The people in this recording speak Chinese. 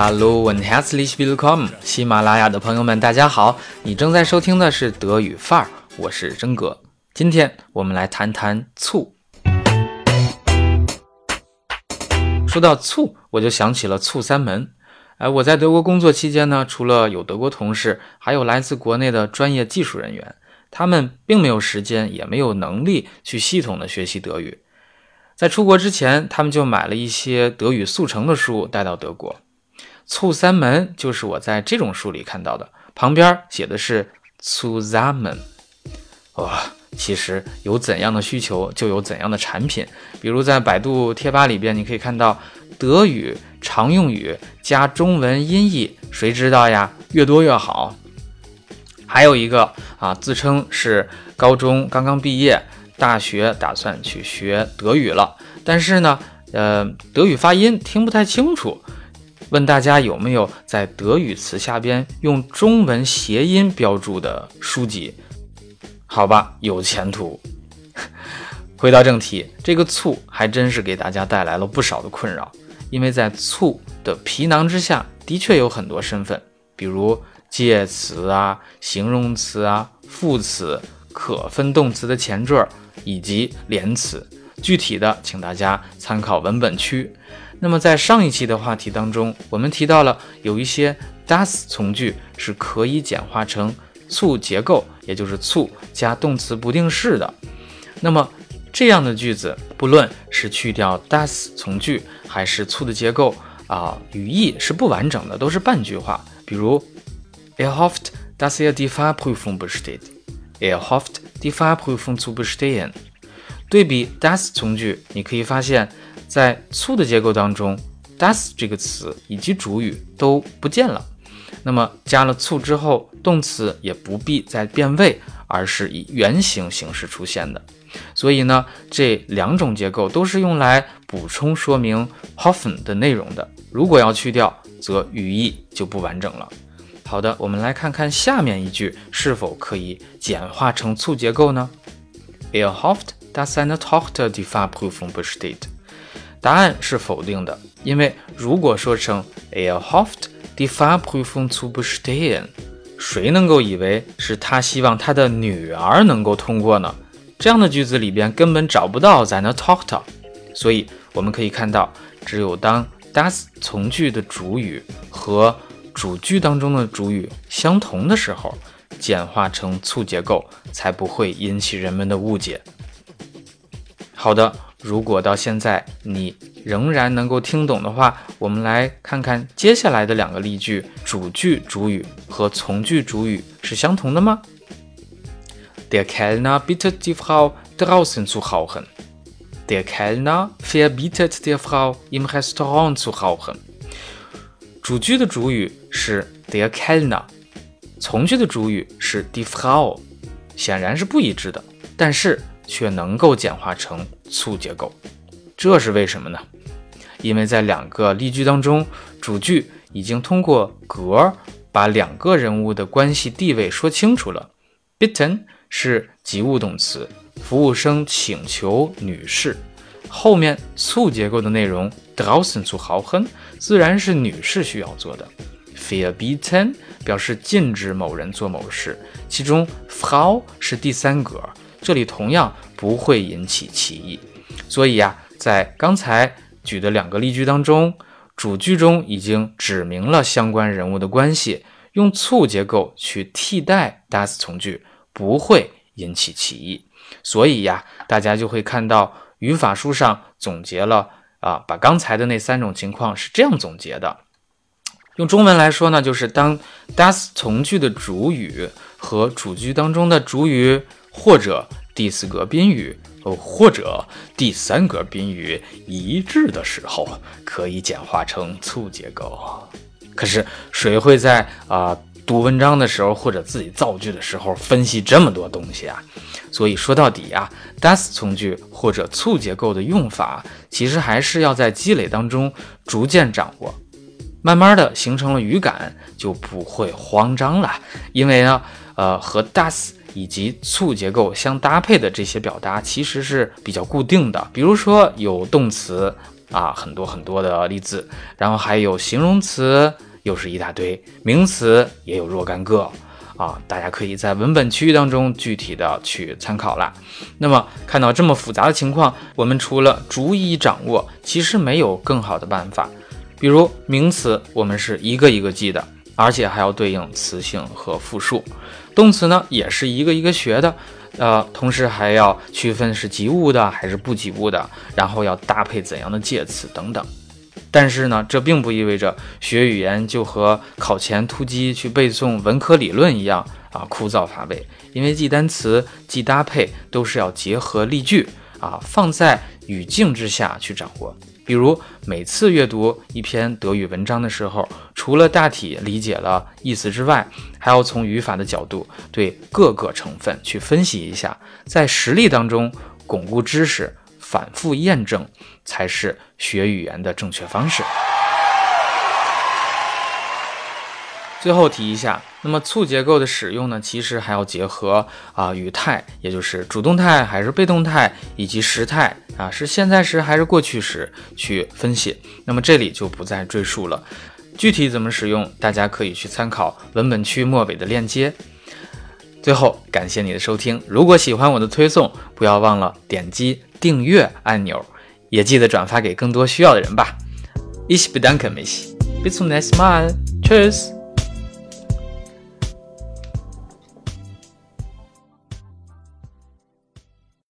Hello and herzlich willkommen，喜马拉雅的朋友们，大家好！你正在收听的是德语范儿，我是真哥。今天我们来谈谈醋。说到醋，我就想起了醋三门。哎，我在德国工作期间呢，除了有德国同事，还有来自国内的专业技术人员，他们并没有时间，也没有能力去系统的学习德语。在出国之前，他们就买了一些德语速成的书带到德国。醋三门就是我在这种书里看到的，旁边写的是 zusammen。哇，其实有怎样的需求就有怎样的产品。比如在百度贴吧里边，你可以看到德语常用语加中文音译，谁知道呀？越多越好。还有一个啊，自称是高中刚刚毕业，大学打算去学德语了，但是呢，呃，德语发音听不太清楚。问大家有没有在德语词下边用中文谐音标注的书籍？好吧，有前途。回到正题，这个醋还真是给大家带来了不少的困扰，因为在醋的皮囊之下，的确有很多身份，比如介词啊、形容词啊、副词、可分动词的前缀以及连词。具体的，请大家参考文本区。那么在上一期的话题当中，我们提到了有一些 das 从句是可以简化成促结构，也就是促加动词不定式的。那么这样的句子，不论是去掉 das 从句，还是促的结构啊，语义是不完整的，都是半句话。比如 e hofft, dass er die Fahrprüfung besteht. Er hofft, die Fahrprüfung zu bestehen. 对比 das 从句，你可以发现。在粗的结构当中，das 这个词以及主语都不见了。那么加了醋之后，动词也不必再变位，而是以原形形式出现的。所以呢，这两种结构都是用来补充说明 hoffen 的内容的。如果要去掉，则语义就不完整了。好的，我们来看看下面一句是否可以简化成醋结构呢？Er hofft, dass seine Tochter die Fahrprüfung besteht. 答案是否定的，因为如果说成 Er hofft, die Fahrprüfung zu bestehen，谁能够以为是他希望他的女儿能够通过呢？这样的句子里边根本找不到 seine Tochter，所以我们可以看到，只有当 das 从句的主语和主句当中的主语相同的时候，简化成促结构，才不会引起人们的误解。好的。如果到现在你仍然能够听懂的话，我们来看看接下来的两个例句，主句主语和从句主语是相同的吗？Der Kellner bittet die Frau draußen zu rauchen. Der Kellner verbietet der Frau im Restaurant zu rauchen. 主句的主语是 der Kellner，从句的主语是 die Frau，显然是不一致的，但是。却能够简化成促结构，这是为什么呢？因为在两个例句当中，主句已经通过格把两个人物的关系地位说清楚了。Bitten 是及物动词，服务生请求女士，后面促结构的内容 d r a u s e n zu rauchen 自然是女士需要做的。Verbieten 表示禁止某人做某事，其中 Frau 是第三格。这里同样不会引起歧义，所以呀，在刚才举的两个例句当中，主句中已经指明了相关人物的关系，用促结构去替代 das 从句不会引起歧义，所以呀，大家就会看到语法书上总结了啊，把刚才的那三种情况是这样总结的，用中文来说呢，就是当 das 从句的主语和主句当中的主语。或者第四格宾语，或者第三格宾语一致的时候，可以简化成促结构。可是谁会在啊读文章的时候，或者自己造句的时候分析这么多东西啊？所以说到底啊，das 从句或者促结构的用法，其实还是要在积累当中逐渐掌握，慢慢的形成了语感，就不会慌张了。因为呢，呃，和 das。以及促结构相搭配的这些表达其实是比较固定的，比如说有动词啊，很多很多的例子，然后还有形容词，又是一大堆，名词也有若干个啊，大家可以在文本区域当中具体的去参考啦。那么看到这么复杂的情况，我们除了逐一掌握，其实没有更好的办法。比如名词，我们是一个一个记的，而且还要对应词性和复数；动词呢，也是一个一个学的。呃，同时还要区分是及物的还是不及物的，然后要搭配怎样的介词等等。但是呢，这并不意味着学语言就和考前突击去背诵文科理论一样啊枯燥乏味。因为记单词、记搭配都是要结合例句啊，放在语境之下去掌握。比如每次阅读一篇德语文章的时候，除了大体理解了意思之外，还要从语法的角度对各个成分去分析一下，在实例当中巩固知识，反复验证，才是学语言的正确方式。最后提一下，那么促结构的使用呢，其实还要结合啊语态，也就是主动态还是被动态，以及时态啊是现在时还是过去时去分析。那么这里就不再赘述了，具体怎么使用，大家可以去参考文本区末尾的链接。最后感谢你的收听，如果喜欢我的推送，不要忘了点击订阅按钮，也记得转发给更多需要的人吧。Ich bedanke mich. Bis zum nächsten Mal. Tschüss.